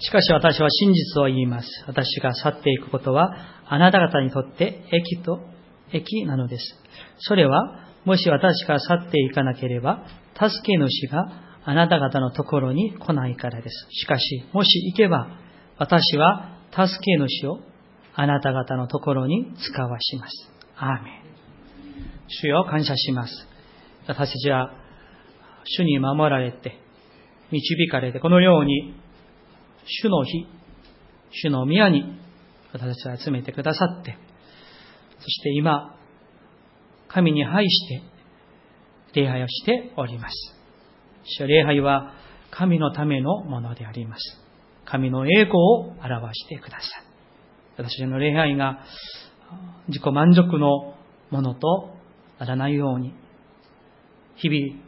しかし私は真実を言います。私が去っていくことは、あなた方にとって益と益なのです。それは、もし私が去っていかなければ、助け主があなた方のところに来ないからです。しかし、もし行けば、私は助け主をあなた方のところに使わします。アーメン。主よ感謝します。私たちは、主に守られて、導かれて、このように主の日、主の宮に私たちを集めてくださって、そして今、神に拝して礼拝をしております。主礼拝は神のためのものであります。神の栄光を表してください。私の礼拝が自己満足のものとならないように、日々、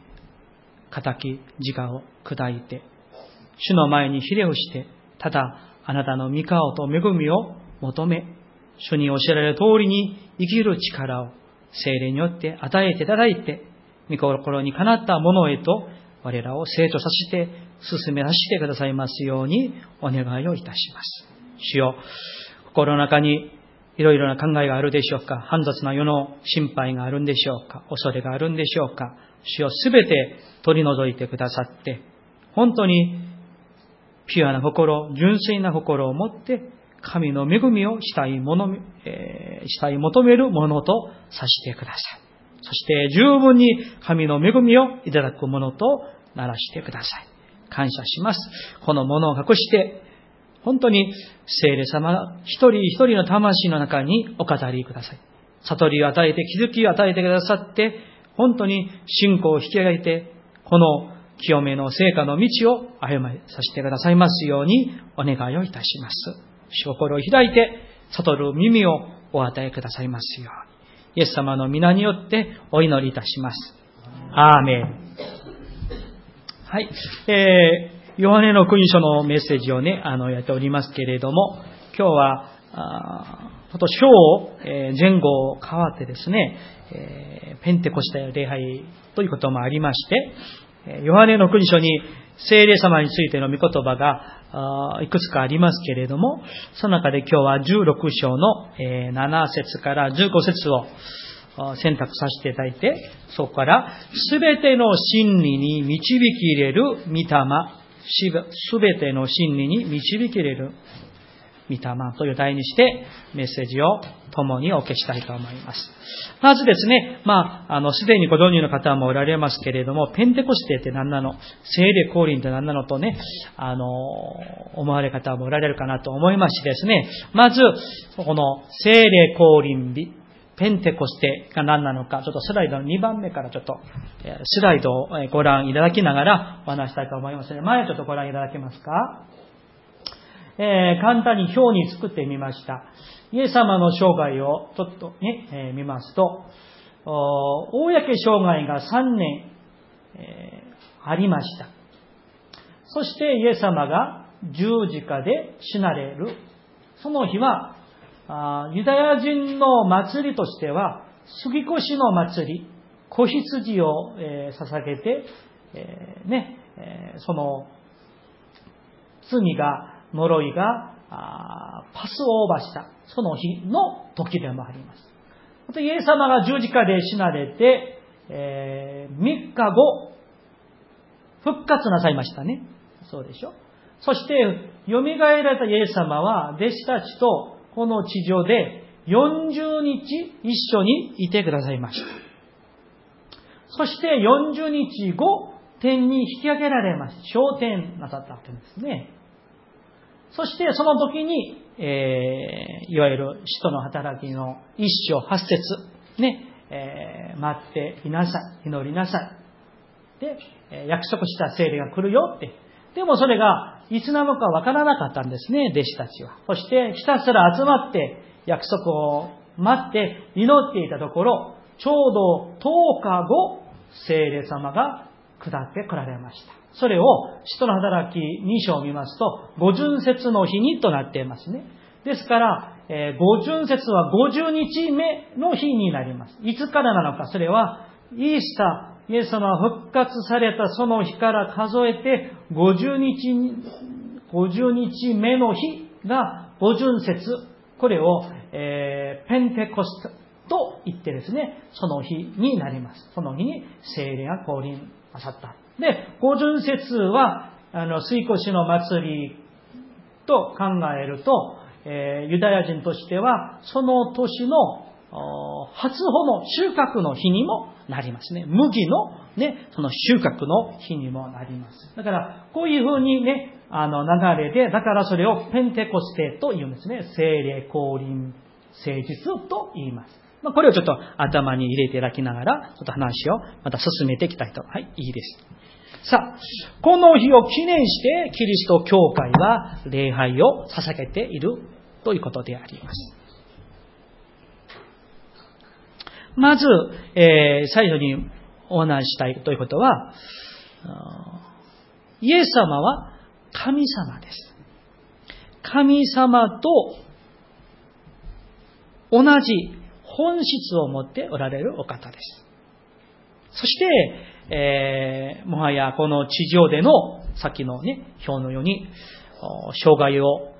仇、自我を砕いて、主の前にひれをして、ただあなたの御顔と恵みを求め、主に教えられる通りに生きる力を精霊によって与えていただいて、御心にかなったものへと我らを成長させて進めさせてくださいますようにお願いをいたします。主よ、心の中にいろいろな考えがあるでしょうか。煩雑な世の心配があるんでしょうか。恐れがあるんでしょうか。主よすべて取り除いてくださって、本当にピュアな心、純粋な心を持って、神の恵みをしたいもの、えー、したい求めるものとさせてください。そして十分に神の恵みをいただくものとならしてください。感謝します。このものを隠して、本当に聖霊様が一人一人の魂の中にお語りください。悟りを与えて、気づきを与えてくださって、本当に信仰を引き上げて、この清めの成果の道を歩まさせてくださいますようにお願いをいたします。心を開いて、悟る耳をお与えくださいますように。イエス様の皆によってお祈りいたします。アーメン。はい。えー、ヨハネの国書のメッセージをね、あの、やっておりますけれども、今日は、あちょっと章を、えー、前後を変わってですね、えー、ペンテコステ礼拝ということもありまして、ヨハネの国書に聖霊様についての御言葉がいくつかありますけれども、その中で今日は16章の7節から15節を選択させていただいて、そこからすべての真理に導き入れる御霊、すべての真理に導き入れる。御霊という題にしてメッセージを共にお受けしたいと思います。まずですね、まあ、あの、すでにご存知の方もおられますけれども、ペンテコステって何なの？聖霊降臨って何なのとね、あの、思われ方もおられるかなと思いましてですね、まず、この聖霊降臨日、ペンテコステが何なのか、ちょっとスライドの2番目からちょっと、スライドをご覧いただきながらお話したいと思います。ので、前ちょっとご覧いただけますか？えー、簡単に表に作ってみました。イエス様の生涯をちょっとね、えー、見ますと、公生涯が3年、えー、ありました。そしてイエス様が十字架で死なれる。その日は、ユダヤ人の祭りとしては、杉越の祭り、子羊を、えー、捧げて、えー、ね、えー、その罪が呪いがパスオーバーした、その日の時でもあります。またイエス様が十字架で死なれて、えー、3日後、復活なさいましたね。そうでしょそして、蘇られたイエス様は、弟子たちとこの地上で40日一緒にいてくださいました。そして40日後、天に引き上げられました。昇天なさったわけですね。そしてその時に、えー、いわゆる使徒の働きの一章八節ね、えー、待っていなさい、祈りなさい。で、約束した聖霊が来るよって。でもそれがいつなのかわからなかったんですね、弟子たちは。そしてひたすら集まって約束を待って祈っていたところ、ちょうど10日後、聖霊様が下って来られました。それを、使徒の働き2章を見ますと、五巡節の日にとなっていますね。ですから、えー、五巡節は50日目の日になります。いつからなのか、それは、イースター、イエス様が復活されたその日から数えて、50日50日目の日が五巡節、これを、えー、ペンテコストと言ってですね、その日になります。その日に精霊が降臨なさった。で、五巡節は、あの、水越の祭りと考えると、えー、ユダヤ人としては、その年の初穂の収穫の日にもなりますね。麦のね、その収穫の日にもなります。だから、こういうふうにね、あの流れで、だからそれをペンテコステと言うんですね。精霊降臨誠実と言います。まあ、これをちょっと頭に入れていただきながら、ちょっと話をまた進めていきたいと。はい、いいです。さあ、この日を記念して、キリスト教会は礼拝を捧げているということであります。まず、えー、最初にお話したいということは、イエス様は神様です。神様と同じ本質を持っておられるお方です。そして、えー、もはやこの地上での、さっきのね、表のように、障害を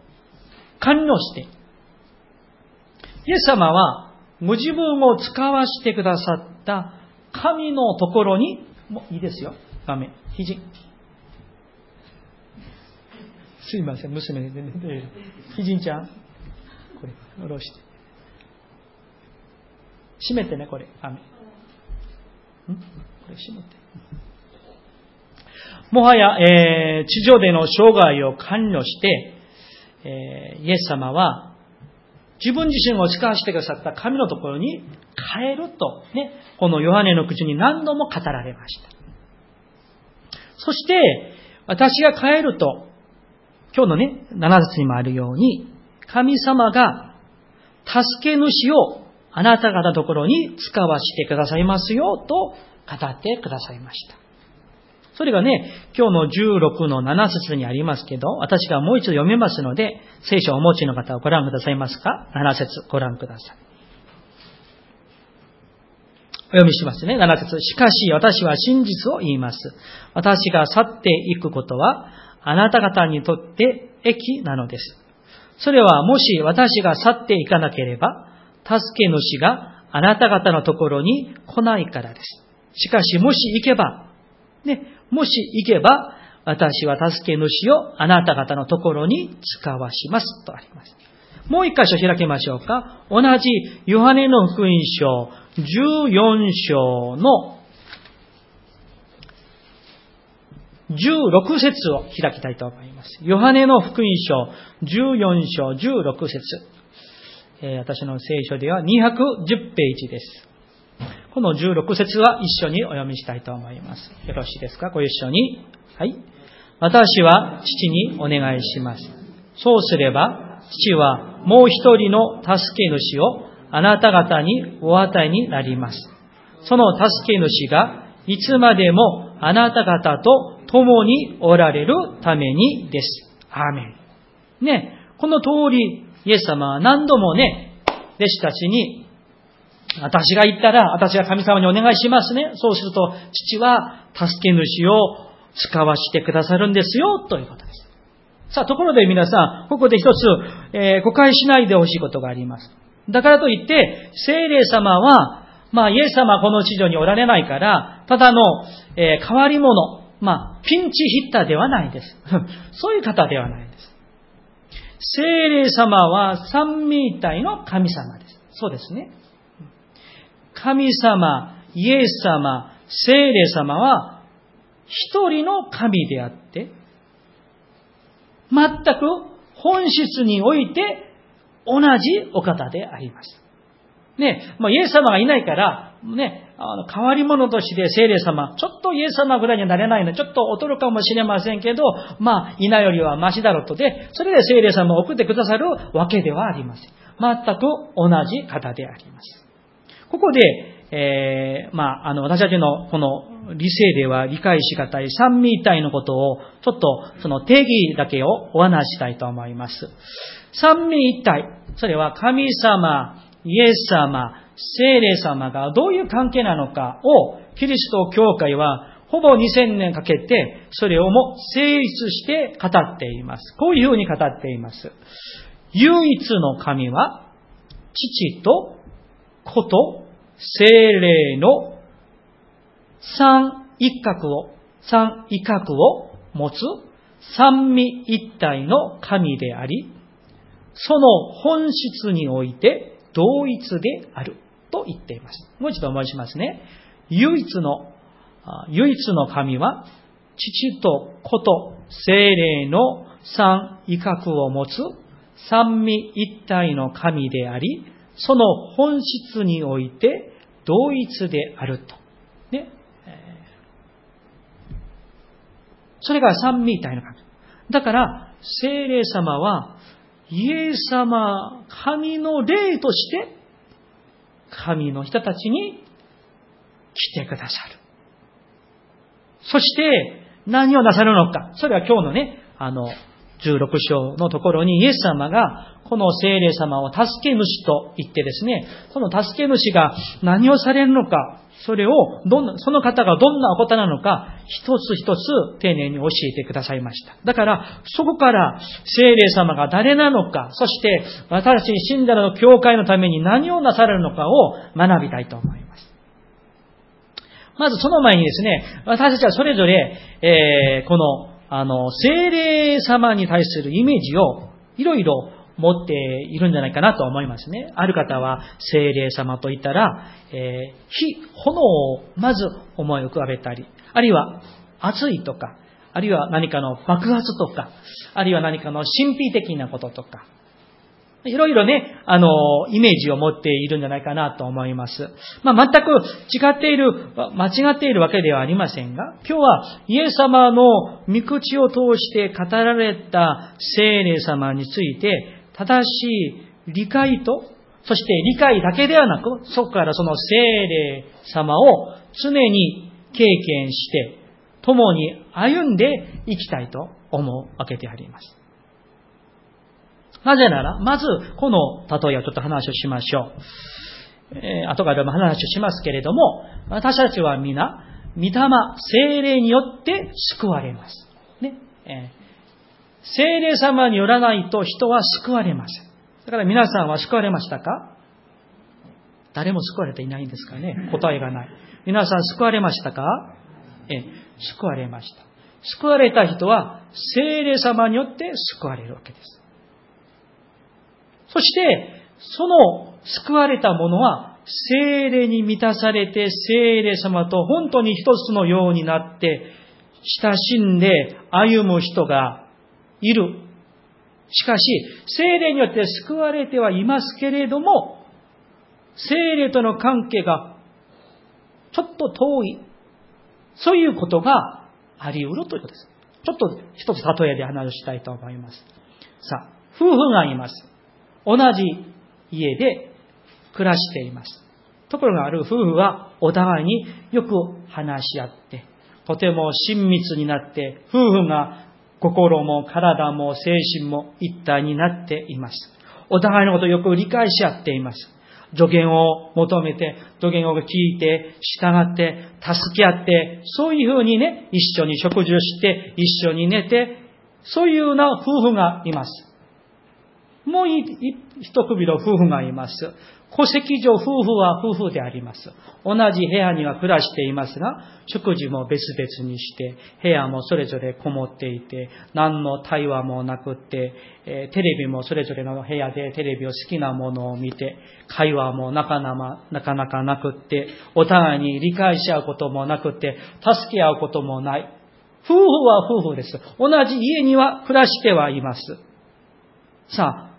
完了して、イエス様はご自分を使わせてくださった神のところに、もういいですよ。画面。肘。すいません、娘でね。ひじんちゃん。これ、下ろして。閉めてね、これ。雨。ん？これ閉めて。もはや、えー、地上での生涯を完了して、えー、イエス様は、自分自身を使わせてくださった神のところに帰ると、ね、このヨハネの口に何度も語られました。そして、私が帰ると、今日のね、7節にもあるように、神様が助け主をあなた方のところに使わせてくださいますよと語ってくださいました。それがね、今日の16の7節にありますけど、私がもう一度読めますので、聖書をお持ちの方はご覧くださいますか ?7 節ご覧ください。お読みしますね。7節しかし私は真実を言います。私が去っていくことは、あなた方にとって益なのです。それはもし私が去っていかなければ、助け主があなた方のところに来ないからです。しかしもし行けば、ね、もし行けば、私は助け主をあなた方のところに使わしますとあります。もう一箇所開けましょうか。同じヨハネの福音書14章の16節を開きたいと思います。ヨハネの福音書14章16節え、私の聖書では210ページです。この16節は一緒にお読みしたいと思います。よろしいですか？ご一緒に。はい。私は父にお願いします。そうすれば、父はもう一人の助け主をあなた方にお与えになります。その助け主がいつまでもあなた方と共におられるためにです。アーメン。ね、この通り、イエス様は何度もね、弟子たちに、私が言ったら、私が神様にお願いしますね。そうすると、父は助け主を使わしてくださるんですよ、ということです。さあ、ところで皆さん、ここで一つ、えー、誤解しないでほしいことがあります。だからといって、聖霊様は、まあ、イエス様はこの地上におられないから、ただの、えー、変わり者、まあ、ピンチヒッターではないです。そういう方ではないです。聖霊様は三位一体の神様です。そうですね。神様、イエス様、聖霊様は一人の神であって、全く本質において同じお方であります。ね、まあ、イエス様がいないから、ね、あの、変わり者として聖霊様、ちょっとイエス様ぐらいにはなれないの、ちょっと劣るかもしれませんけど、まあ、いないよりはマシだろうとで、それで聖霊様を送ってくださるわけではありません。全く同じ方であります。ここで、えー、まあ、あの、私たちのこの理性では理解しがたい三位一体のことを、ちょっとその定義だけをお話したいと思います。三位一体、それは神様、イエス様、聖霊様がどういう関係なのかを、キリスト教会はほぼ2000年かけて、それをも成立して語っています。こういうふうに語っています。唯一の神は、父と子と精霊の三一角を、三一角を持つ三位一体の神であり、その本質において同一であると言っています。もう一度申しますね。唯一の、唯一の神は、父と子と精霊の三威嚇を持つ三位一体の神であり、その本質において同一であると。ね。それが三位一体の神。だから、精霊様は、イエス様、神の霊として、神の人たちに来てくださる。そして、何をなさるのか。それは今日のね、あの、16章のところにイエス様がこの聖霊様を助け主と言ってですね、その助け主が何をされるのか、それをどんな、その方がどんなお方なのか、一つ一つ丁寧に教えてくださいました。だから、そこから聖霊様が誰なのか、そして私たち信者の教会のために何をなされるのかを学びたいと思います。まずその前にですね、私たちはそれぞれ、えー、この、あの、精霊様に対するイメージをいろいろ持っているんじゃないかなと思いますね。ある方は精霊様といったら、えー、火、炎をまず思い浮かべたり、あるいは熱いとか、あるいは何かの爆発とか、あるいは何かの神秘的なこととか、いろいろね、あの、イメージを持っているんじゃないかなと思います。まあ、全く違っている、間違っているわけではありませんが、今日はイエス様の御口を通して語られた聖霊様について、正しい理解と、そして理解だけではなく、そこからその聖霊様を常に経験して、共に歩んでいきたいと思うわけであります。なぜなら、まず、この例えをちょっと話をしましょう。えー、後からでも話をしますけれども、私たちは皆、御霊、精霊によって救われます。ね。えー、精霊様によらないと人は救われません。だから皆さんは救われましたか？誰も救われていないんですかね答えがない。皆さん救われましたか？えー、救われました。救われた人は精霊様によって救われるわけです。そして、その救われた者は、精霊に満たされて、精霊様と本当に一つのようになって、親しんで歩む人がいる。しかし、精霊によって救われてはいますけれども、精霊との関係がちょっと遠い。そういうことがあり得るということです。ちょっと一つ例えで話をしたいと思います。さあ、夫婦がいます。同じ家で暮らしています。ところがある夫婦はお互いによく話し合って、とても親密になって、夫婦が心も体も精神も一体になっています。お互いのことをよく理解し合っています。助言を求めて、助言を聞いて、従って、助け合って、そういうふうにね、一緒に食事をして、一緒に寝て、そういうような夫婦がいます。もう一組の夫婦がいます。戸籍上夫婦は夫婦であります。同じ部屋には暮らしていますが、食事も別々にして、部屋もそれぞれこもっていて、何の対話もなくって、え、テレビもそれぞれの部屋でテレビを好きなものを見て、会話もなかなかなかなかなくって、お互いに理解し合うこともなくって、助け合うこともない。夫婦は夫婦です。同じ家には暮らしてはいます。さあ、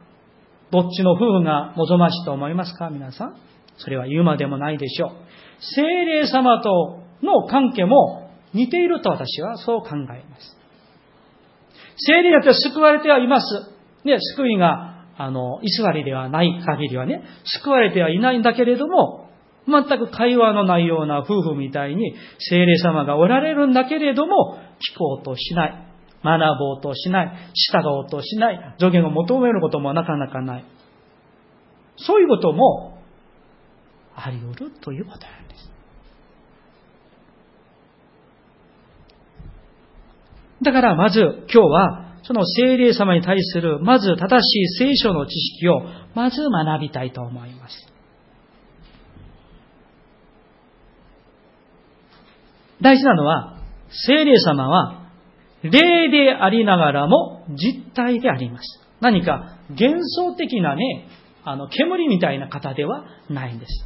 どっちの夫婦が望ましいと思いますか？皆さん。それは言うまでもないでしょう。精霊様との関係も似ていると私はそう考えます。精霊によって救われてはいます。ね、救いが、あの、偽りではない限りはね、救われてはいないんだけれども、全く会話のないような夫婦みたいに精霊様がおられるんだけれども、聞こうとしない。学ぼうとしない、従おうとしない、助言を求めることもなかなかない。そういうこともあり得るということなんです。だからまず今日は、その精霊様に対する、まず正しい聖書の知識を、まず学びたいと思います。大事なのは、精霊様は、霊でありながらも実体であります。何か幻想的なね、あの、煙みたいな方ではないんです。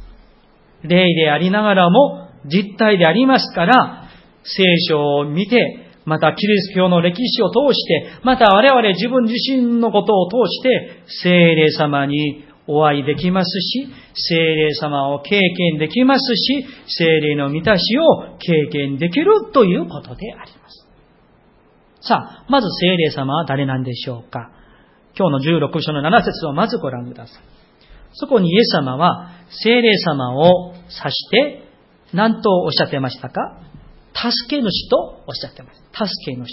霊でありながらも実体でありますから、聖書を見て、またキリスト教の歴史を通して、また我々自分自身のことを通して、聖霊様にお会いできますし、聖霊様を経験できますし、聖霊の満たしを経験できるということであります。さあ、まず聖霊様は誰なんでしょうか？今日の16章の7節をまずご覧ください。そこにイエス様は聖霊様を指して何とおっしゃってましたか？助け主とおっしゃってます。助け主。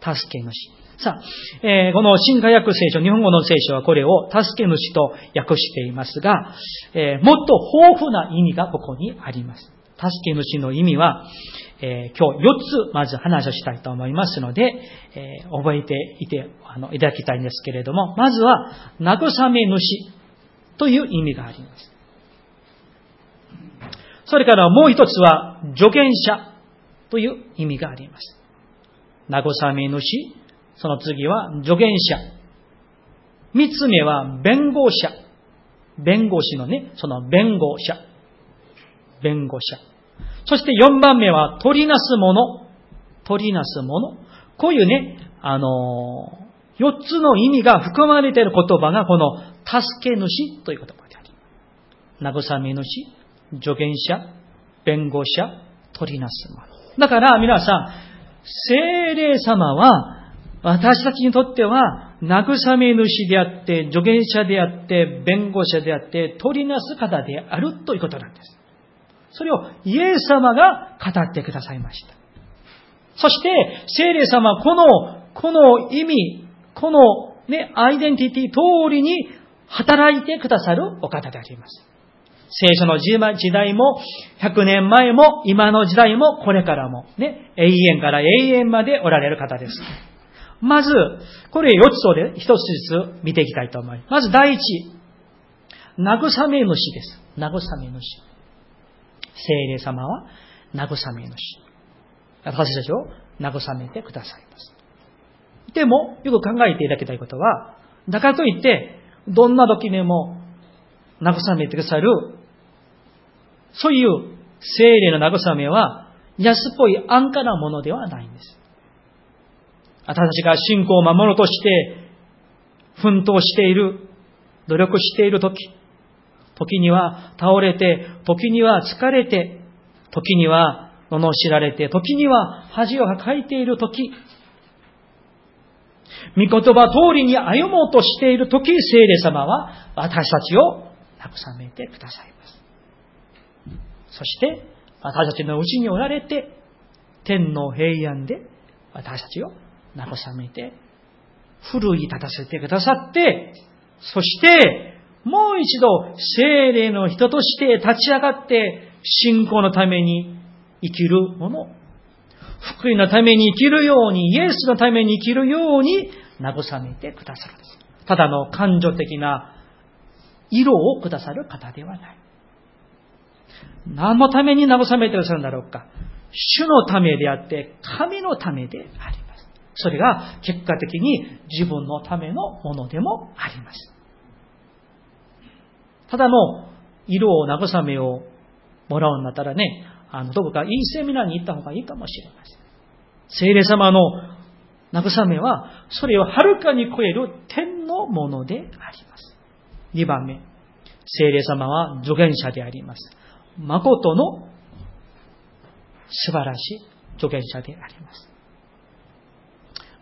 助け主。さあ、えー、この新化訳聖書、日本語の聖書はこれを助け主と訳していますが、えー、もっと豊富な意味がここにあります。助け主の意味は、えー、今日4つまず話をしたいと思いますので、えー、覚えていてあのいただきたいんですけれども、まずは、慰め主という意味があります。それからもう一つは、助言者という意味があります。慰め主、その次は助言者。三つ目は弁護者。弁護士のね、その弁護者。弁護者。そして4番目は取りなすもの。取りなすもの。こういうね、あのー、4つの意味が含まれている言葉がこの助け主という言葉であり慰め主、助言者、弁護者、取りなすもの。だから皆さん、精霊様は私たちにとっては慰め主であって、助言者であって、弁護者であって、取りなす方であるということなんです。それをイエス様が語ってくださいました。そして、聖霊様は、この、この意味、このね、アイデンティティ通りに働いてくださるお方であります。聖書の時代も、100年前も、今の時代も、これからも、ね、永遠から永遠までおられる方です。まず、これ4つをで、1つずつ見ていきたいと思います。まず第一、慰め主です。慰め主。聖霊様は慰め主。私たちを慰めてくださいます。でも、よく考えていただきたいことは、だからといって、どんな時でも慰めてくださる、そういう聖霊の慰めは、安っぽい安価なものではないんです。私たちが信仰を守ろうとして、奮闘している、努力している時、時には倒れて、時には疲れて、時には罵られて、時には恥をかいている時、御言葉通りに歩もうとしている時、聖霊様は私たちを慰めてくださいます。そして、私たちのうちにおられて、天の平安で私たちを慰めて、奮い立たせてくださって、そして、もう一度、精霊の人として立ち上がって、信仰のために生きるもの。福音のために生きるように、イエスのために生きるように、慰めてくださるんです。ただの感情的な色をくださる方ではない。何のために慰めてくださるんだろうか。主のためであって、神のためであります。それが結果的に自分のためのものでもあります。ただの色を慰めをもらうんだったらね、あの、どこかいいセミナーに行った方がいいかもしれません。聖霊様の慰めは、それをはるかに超える天のものであります。2番目、聖霊様は助言者であります。誠の素晴らしい助言者であります。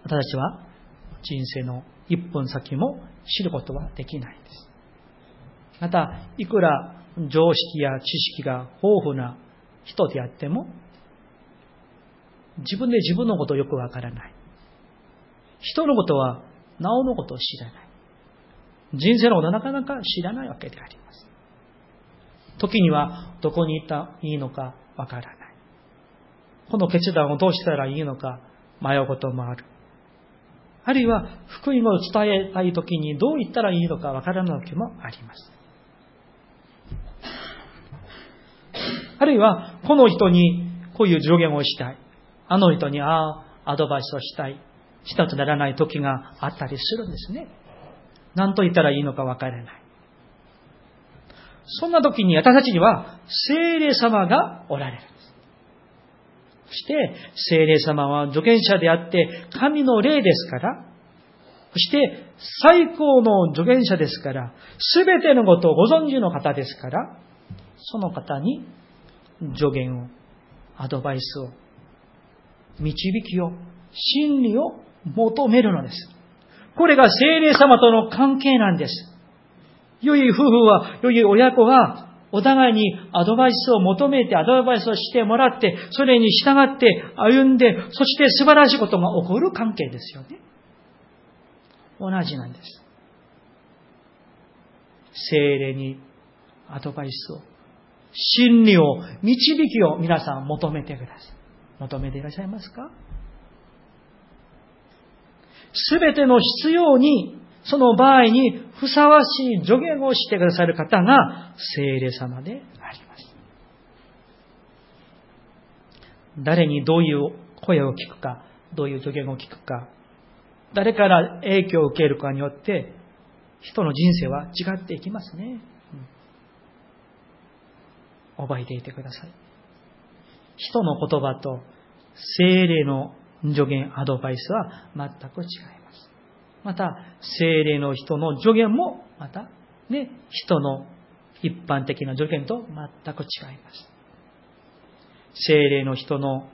私たちは人生の一分先も知ることはできないです。また、いくら常識や知識が豊富な人であっても、自分で自分のことよくわからない。人のことは、なおのことを知らない。人生のことなかなか知らないわけであります。時には、どこに行ったらいいのかわからない。この決断をどうしたらいいのか迷うこともある。あるいは、福音を伝えたいときにどう言ったらいいのかわからない時もあります。あるいは、この人にこういう助言をしたい。あの人に、ああ、アドバイスをしたい。したとならない時があったりするんですね。何と言ったらいいのかわからない。そんな時に私たちには精霊様がおられる。そして、精霊様は助言者であって、神の霊ですから、そして、最高の助言者ですから、すべてのことをご存知の方ですから、その方に助言を、アドバイスを、導きを、真理を求めるのです。これが精霊様との関係なんです。良い夫婦は、良い親子は、お互いにアドバイスを求めて、アドバイスをしてもらって、それに従って歩んで、そして素晴らしいことが起こる関係ですよね。同じなんです。精霊にアドバイスを、真理を、導きを皆さん求めてください。求めていらっしゃいますか？すべての必要にその場合にふさわしい助言をしてくださる方が聖霊様であります。誰にどういう声を聞くか、どういう助言を聞くか、誰から影響を受けるかによって、人の人生は違っていきますね。覚えていてください。人の言葉と精霊の助言、アドバイスは全く違いますまた、精霊の人の助言も、また、ね、人の一般的な助言と全く違います。精霊の人の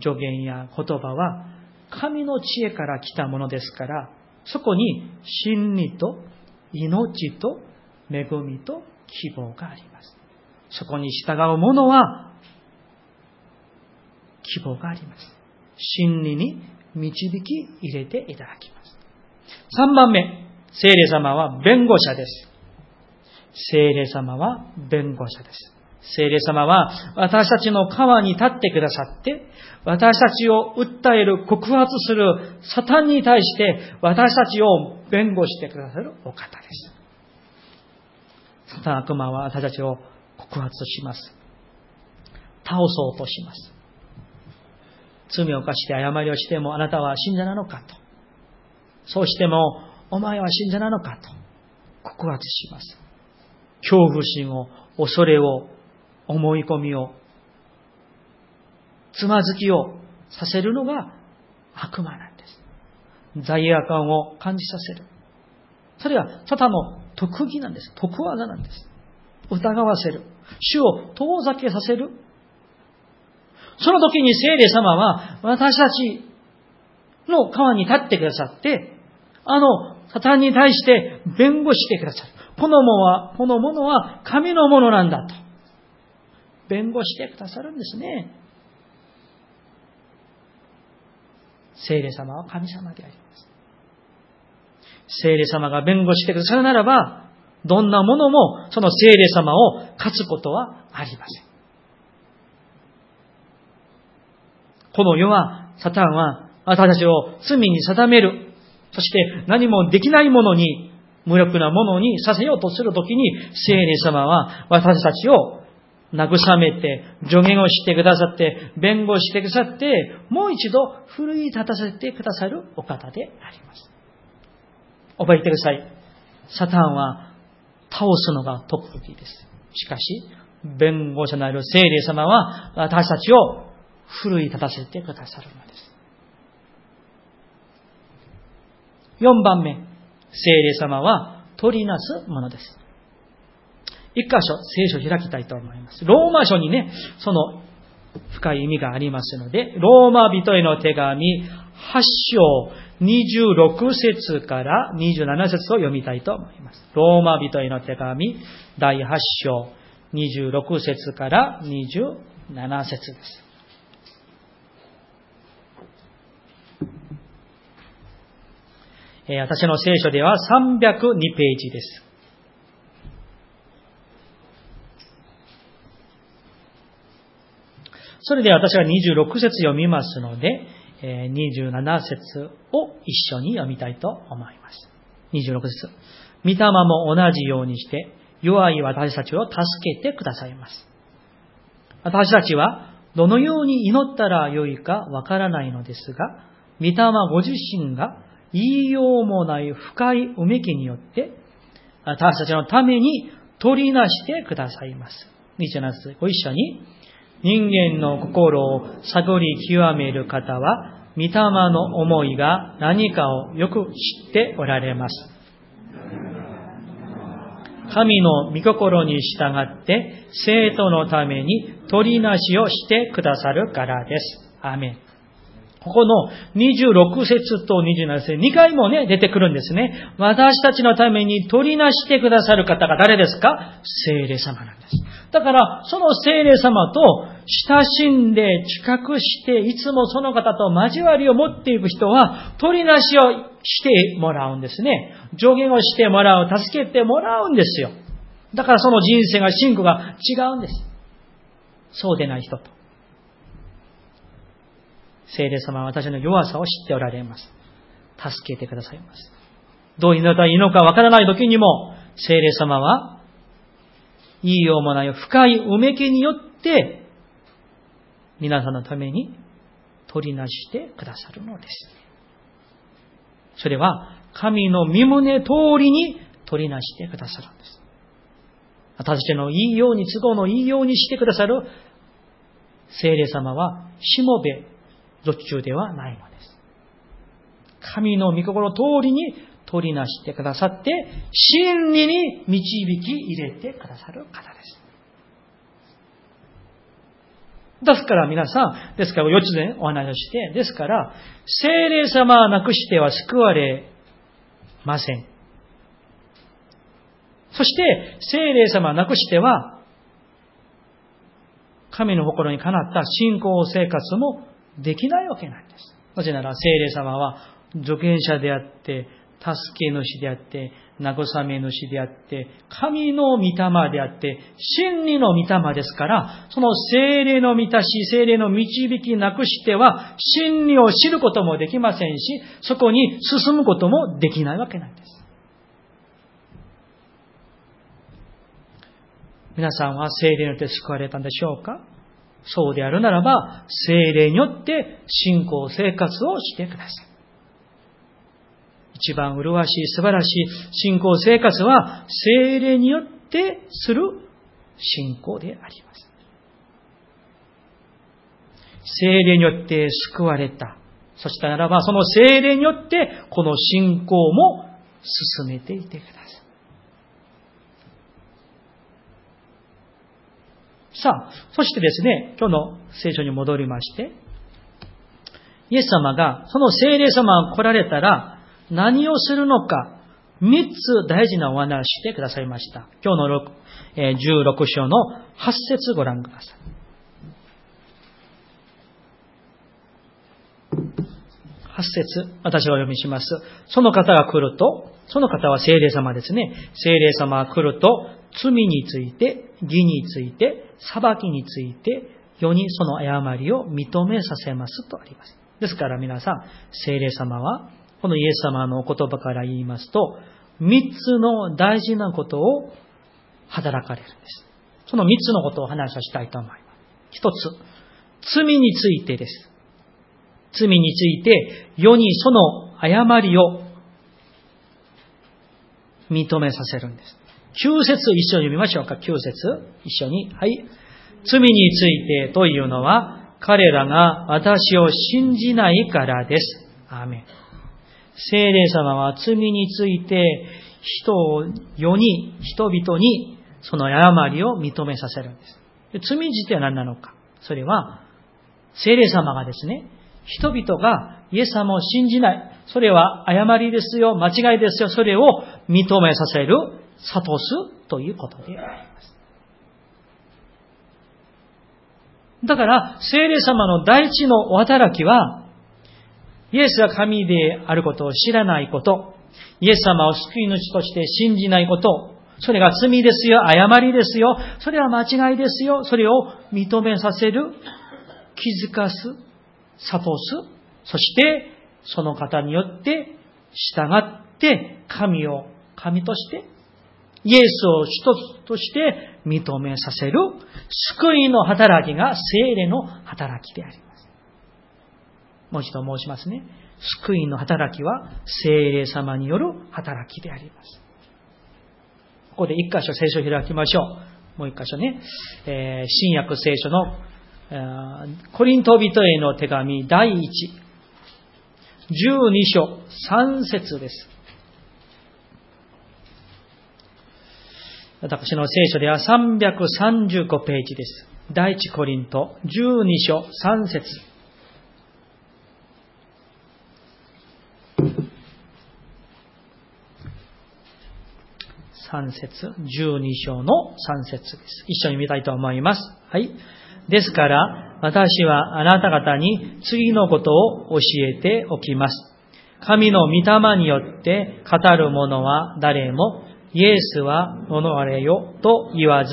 助言や言葉は、神の知恵から来たものですから、そこに真理と命と恵みと希望があります。そこに従う者は希望があります。真理に導き入れていただきます。3番目、聖霊様は弁護者です。聖霊様は弁護者です。聖霊様は私たちの川に立ってくださって、私たちを訴える、告発するサタンに対して私たちを弁護してくださるお方です。サタン悪魔は私たちを告発します。倒そうとします。罪を犯して誤りをしてもあなたは信者なのかと。そうしても、お前は信者なのかと告発します。恐怖心を、恐れを、思い込みを、つまずきをさせるのが悪魔なんです。罪悪感を感じさせる。それがただの特技なんです。得技なんです。疑わせる。主を遠ざけさせる。その時に聖霊様は私たちの川に立ってくださって、あの、サタンに対して弁護してくださる。このものは、このものは神のものなんだと。弁護してくださるんですね。聖霊様は神様であります。聖霊様が弁護してくださるならば、どんなものもその聖霊様を勝つことはありません。この世は、サタンは私たちを罪に定めるそして何もできないものに、無力なものにさせようとするときに、聖霊様は私たちを慰めて、助言をしてくださって、弁護してくださって、もう一度奮い立たせてくださるお方であります。覚えてください。サタンは倒すのが特技です。しかし、弁護者なる聖霊様は私たちを奮い立たせてくださるのです。4番目、聖霊様は取りなすものです。一箇所、聖書を開きたいと思います。ローマ書にね、その深い意味がありますので、ローマ人への手紙8章26節から27節を読みたいと思います。ローマ人への手紙第8章26節から27節です。私の聖書では302ページです。それで私は26節読みますので、27節を一緒に読みたいと思います。26節。御霊も同じようにして、弱い私たちを助けてくださいます。私たちはどのように祈ったらよいかわからないのですが、御霊ご自身が言いようもない深いうめきによって、私たちのために取りなしてくださいます。27節ご一緒に、人間の心を探り極める方は、御霊の思いが何かをよく知っておられます。神の御心に従って生徒のために取りなしをしてくださるからです。アメン。ここの26節と27節、2回もね、出てくるんですね。私たちのために取りなしてくださる方が誰ですか？聖霊様なんです。だから、その聖霊様と親しんで近くして、いつもその方と交わりを持っていく人は、取りなしをしてもらうんですね。助言をしてもらう、助けてもらうんですよ。だからその人生が、信仰が違うんです。そうでない人と。聖霊様は私の弱さを知っておられます。助けてくださいます。どう祈ったらいいのかわからない時にも、聖霊様は、言いようもない深いうめきによって、皆さんのために取りなしてくださるのです。それは、神の身胸通りに取りなしてくださるんです。私たちの言いように、都合の言いようにしてくださる聖霊様は、しもべ途中ではないのです。神の御心通りに取りなしてくださって、真理に導き入れてくださる方です。ですから皆さん、ですから4つでお話をして、ですから、精霊様はなくしては救われません。そして、精霊様はなくしては、神の心にかなった信仰生活もできないわけなんです。なぜなら、聖霊様は助言者であって、助け主であって、慰め主であって、神の御霊であって、真理の御霊ですから、その精霊の満たし、精霊の導きなくしては、真理を知ることもできませんし、そこに進むこともできないわけなんです。皆さんは精霊によって救われたんでしょうか？そうであるならば、精霊によって信仰生活をしてください。一番麗しい素晴らしい信仰生活は、精霊によってする信仰であります。精霊によって救われた。そしたならば、その精霊によって、この信仰も進めていてください。さあ、そしてですね、今日の聖書に戻りまして、イエス様が、その聖霊様が来られたら、何をするのか、三つ大事なお話してくださいました。今日の16章の8節ご覧ください。8節私がお読みします。その方が来ると、その方は聖霊様ですね。聖霊様が来ると、罪について、義について、裁きについて、世にその誤りを認めさせますとあります。ですから皆さん、聖霊様は、このイエス様のお言葉から言いますと、三つの大事なことを働かれるんです。その三つのことを話をしたいと思います。一つ、罪についてです。罪について、世にその誤りを認めさせるんです。9節一緒に読みましょうか。9節一緒に。はい。罪についてというのは、彼らが私を信じないからです。アーメン。聖霊様は罪について人を、世に、人々にその誤りを認めさせるんです。で罪自体は何なのか。それは、聖霊様がですね、人々がイエス様を信じない。それは誤りですよ、間違いですよ。それを認めさせる悟すということであります。だから、聖霊様の第一のお働きは、イエスが神であることを知らないこと、イエス様を救い主として信じないこと、それが罪ですよ、誤りですよ、それは間違いですよ、それを認めさせる、気づかす、悟す、そしてその方によって従って神を神としてイエスを主として認めさせる救いの働きが精霊の働きであります。もう一度申しますね。救いの働きは精霊様による働きであります。ここで一箇所聖書を開きましょう。もう一箇所ね。えー、新約聖書の、えー、コリント人への手紙第1、12章3節です。私の聖書では335ページです。第一コリント12章3節3節12章の3節です。一緒に見たいと思います。はい。ですから、私はあなた方に次のことを教えておきます。神の御霊によって語る者は誰もイエスは己あれよと言わず、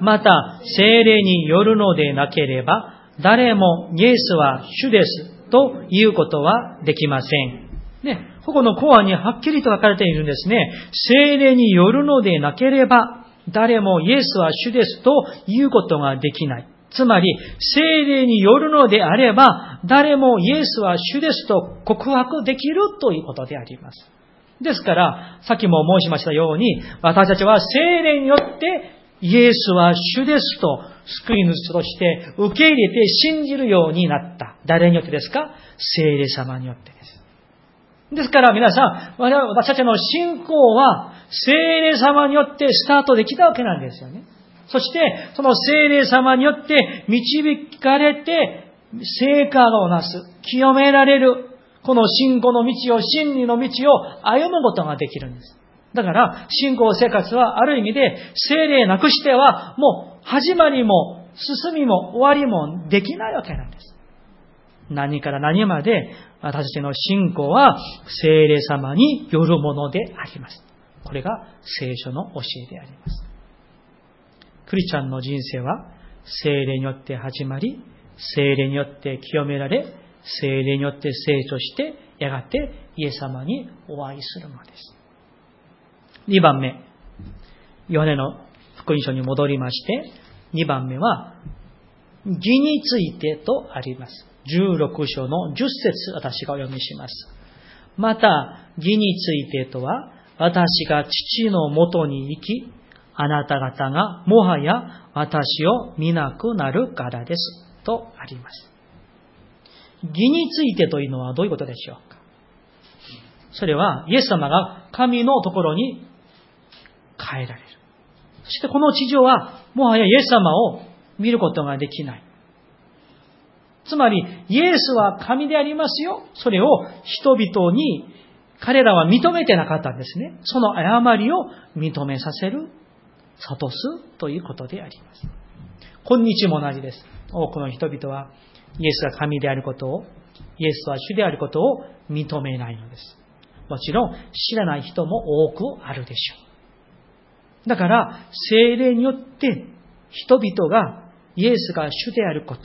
また精霊によるのでなければ、誰もイエスは主ですということはできません。ね、ここのコアにはっきりと書かれているんですね。精霊によるのでなければ、誰もイエスは主ですということができない。つまり、精霊によるのであれば、誰もイエスは主ですと告白できるということであります。ですから、さっきも申しましたように、私たちは精霊によってイエスは主ですと救い主として受け入れて信じるようになった。誰によってですか？精霊様によってです。ですから皆さん、私たちの信仰は精霊様によってスタートできたわけなんですよね。そして、その精霊様によって導かれて、成果をなす、清められる、この信仰の道を、真理の道を歩むことができるんです。だから、信仰生活はある意味で、精霊なくしては、もう始まりも進みも終わりもできないわけなんです。何から何まで私たちの信仰は精霊様によるものであります。これが聖書の教えであります。クリスチャンの人生は精霊によって始まり、精霊によって清められ、精霊によって成長して、やがてイエス様にお会いするのです。2番目、ヨハネの福音書に戻りまして、2番目は、義についてとあります。16章の10節私がお読みします。また、義についてとは、私が父のもとに行き、あなた方がもはや私を見なくなるからです。とあります。義についてというのはどういうことでしょうか？それは、イエス様が神のところに変えられる。そしてこの地上は、もはやイエス様を見ることができない。つまり、イエスは神でありますよ。それを人々に彼らは認めてなかったんですね。その誤りを認めさせる、悟すということであります。今日も同じです。多くの人々はイエスが神であることを、イエスは主であることを認めないのです。もちろん知らない人も多くあるでしょう。だから、精霊によって人々がイエスが主であること、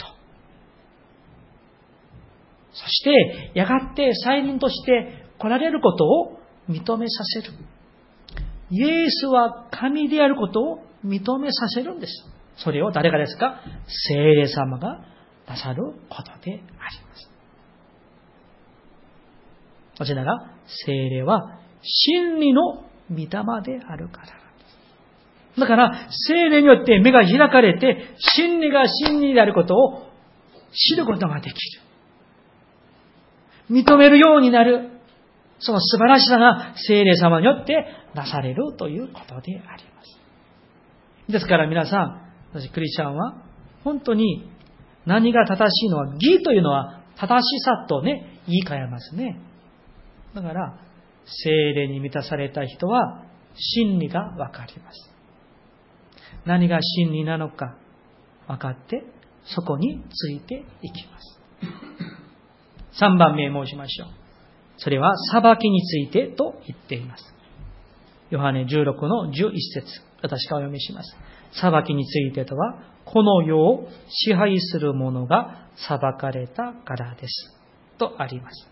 そして、やがて再臨として来られることを認めさせる。イエスは神であることを認めさせるんです。それを誰がですか？聖霊様がなさることであります。こちらが聖霊は真理の御霊であるからだから、聖霊によって目が開かれて、真理が真理であることを知ることができる。認めるようになる。その素晴らしさが聖霊様によってなされるということであります。ですから皆さん、私クリスチャンは本当に何が正しいのは、義というのは正しさとね、言い換えますね。だから、聖霊に満たされた人は真理がわかります。何が真理なのか分かって、そこについていきます。3番目申しましょう。それは裁きについてと言っています。ヨハネ16の11節私がお読みします。裁きについてとは、この世を支配する者が裁かれたからです。とあります。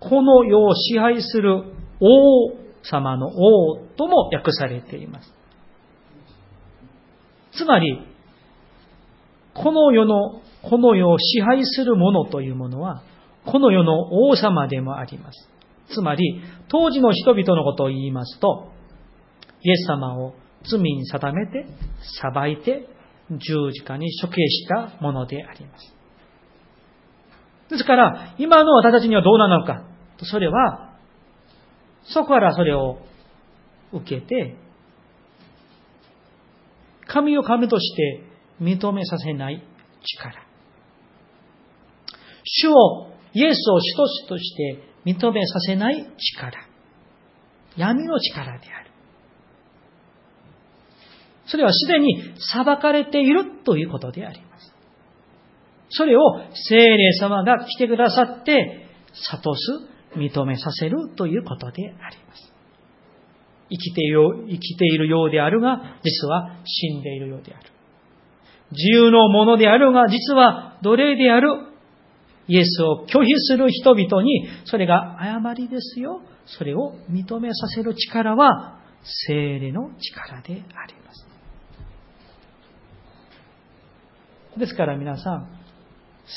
この世を支配する王様の王とも訳されています。つまり、この世の、この世を支配する者というものは、この世の王様でもあります。つまり、当時の人々のことを言いますと、イエス様を罪に定めて、裁いて、十字架に処刑したものであります。ですから、今の私たちにはどうなのか。それは、そこからそれを受けて、神を神として認めさせない力。主を、イエスを主として認めさせない力。闇の力である。それはすでに裁かれているということであります。それを精霊様が来てくださって、悟す、認めさせるということであります。生きている生きているようであるが、実は死んでいるようである。自由のものであるが、実は奴隷である。イエスを拒否する人々に、それが誤りですよ。それを認めさせる力は、精霊の力であります。ですから皆さん、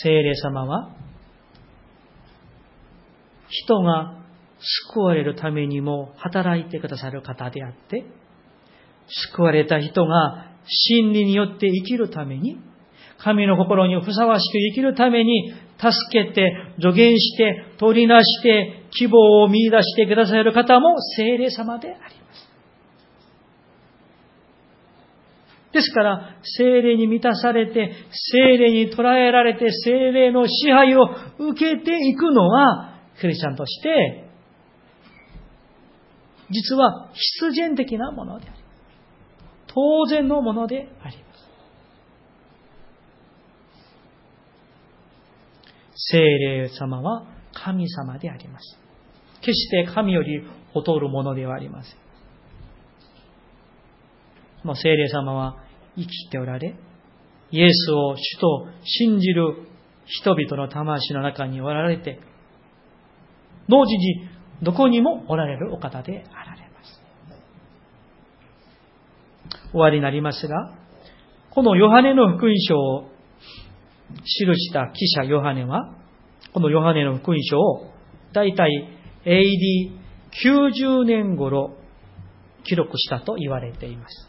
精霊様は、人が救われるためにも働いてくださる方であって、救われた人が真理によって生きるために、神の心にふさわしく生きるために、助けて、助言して、取りなして、希望を見出してくださる方も精霊様であります。ですから、精霊に満たされて、精霊に捉えられて、精霊の支配を受けていくのは、クリスチャンとして、実は必然的なものであります。当然のものであります。精霊様は神様であります。決して神より劣るものではありません。もう聖霊様は生きておられ、イエスを主と信じる人々の魂の中におられて、同時にどこにもおられるお方であられます。終わりになりますが、このヨハネの福音書を記した記者ヨハネは、このヨハネの福音書を大体 AD90 年頃記録したと言われています。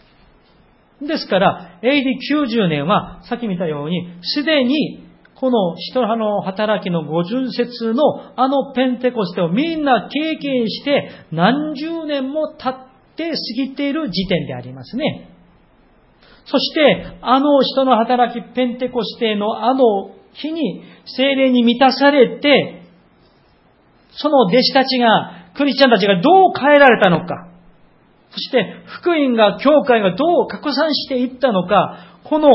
ですから、AD90 年は、さっき見たように、すでに、この人の働きの五巡節のあのペンテコステをみんな経験して何十年も経って過ぎている時点でありますね。そして、あの人の働きペンテコステのあの日に精霊に満たされて、その弟子たちが、クリスチャンたちがどう変えられたのか。そして福音が、教会がどう拡散していったのか、この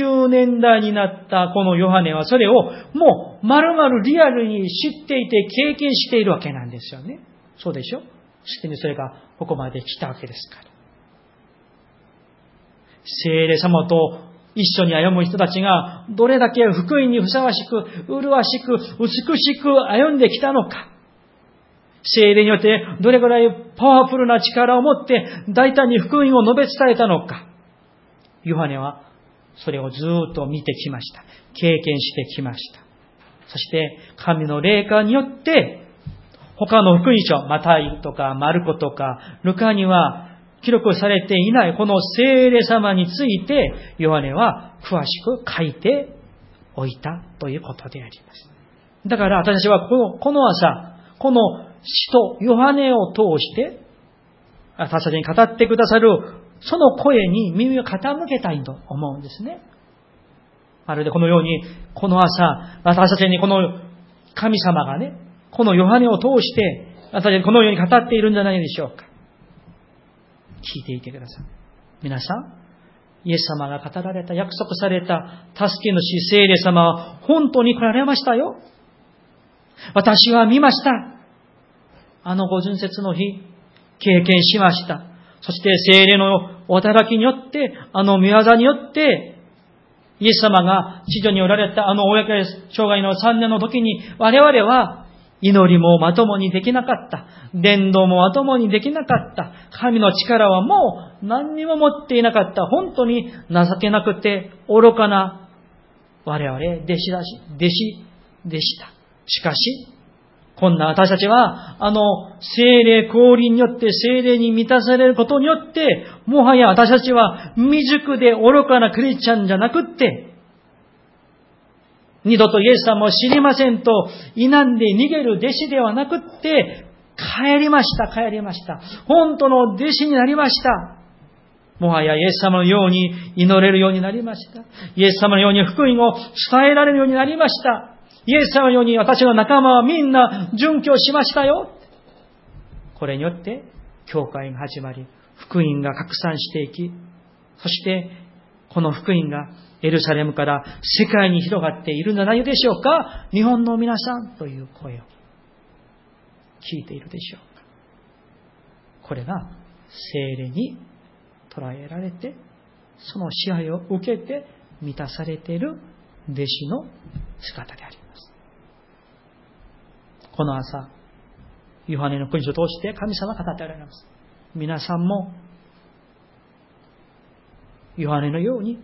90年代になったこのヨハネはそれをもう丸々リアルに知っていて経験しているわけなんですよね。そうでしょ？そしてそれがここまで来たわけですから。聖霊様と一緒に歩む人たちがどれだけ福音にふさわしく、麗しく、美しく歩んできたのか。精霊によってどれぐらいパワフルな力を持って大胆に福音を述べ伝えたのか。ヨハネはそれをずっと見てきました。経験してきました。そして神の霊感によって他の福音書、マタイとかマルコとかルカには記録されていないこの聖霊様についてヨハネは詳しく書いておいたということであります。だから私はこのこの朝、この使徒ヨハネを通して、私たちに語ってくださる、その声に耳を傾けたいと思うんですね。まるでこのように、この朝、私たちにこの神様がね、このヨハネを通して、私たちにこのように語っているんじゃないでしょうか。聞いていてください。皆さん、イエス様が語られた、約束された、助け主聖霊様は本当に来られましたよ。私は見ました。あの五巡節の日、経験しました。そして精霊のお働きによって、あの御業によって、イエス様が地上におられたあの公障害の3年の時に我々は祈りもまともにできなかった。伝道もまともにできなかった。神の力はもう何にも持っていなかった。本当に情けなくて愚かな我々弟子だし、弟子でした。しかし、こんな私たちは、あの、精霊降臨によって精霊に満たされることによって、もはや私たちは未熟で愚かなクリスチャンじゃなくって、二度とイエス様を知りませんと、否んで逃げる弟子ではなくって、帰りました、帰りました。本当の弟子になりました。もはやイエス様のように祈れるようになりました。イエス様のように福音を伝えられるようになりました。イエス様のように私の仲間はみんな準拠しましたよ。これによって、教会が始まり、福音が拡散していき、そして、この福音がエルサレムから世界に広がっているんじゃないでしょうか？日本の皆さんという声を聞いているでしょうか？これが精霊に捉えられて、その支配を受けて満たされている弟子の姿であります。この朝、ヨハネの国書を通して神様が語っておられます。皆さんも、ヨハネのように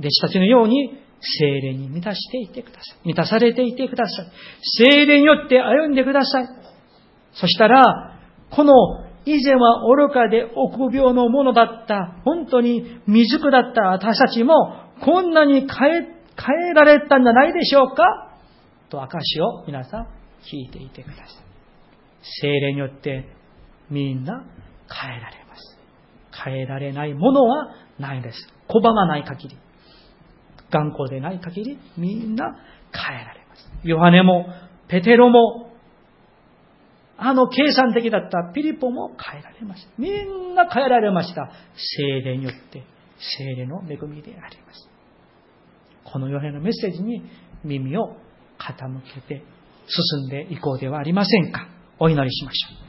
弟子たちのように精霊に満たしていてください。満たされていてください。精霊によって歩んでください。そしたら、この以前は愚かで臆病のものだった、本当に未熟だった私たちも、こんなに変え、変えられたんじゃないでしょうか？と証を皆さん聞いていてください。精霊によってみんな変えられます。変えられないものはないです。拒まない限り。頑固でない限り、みんな変えられます。ヨハネも、ペテロも、あの計算的だったピリポも変えられました。みんな変えられました。精霊によって、精霊の恵みであります。このヨハネのメッセージに耳を傾けて進んでいこうではありませんか。お祈りしましょう。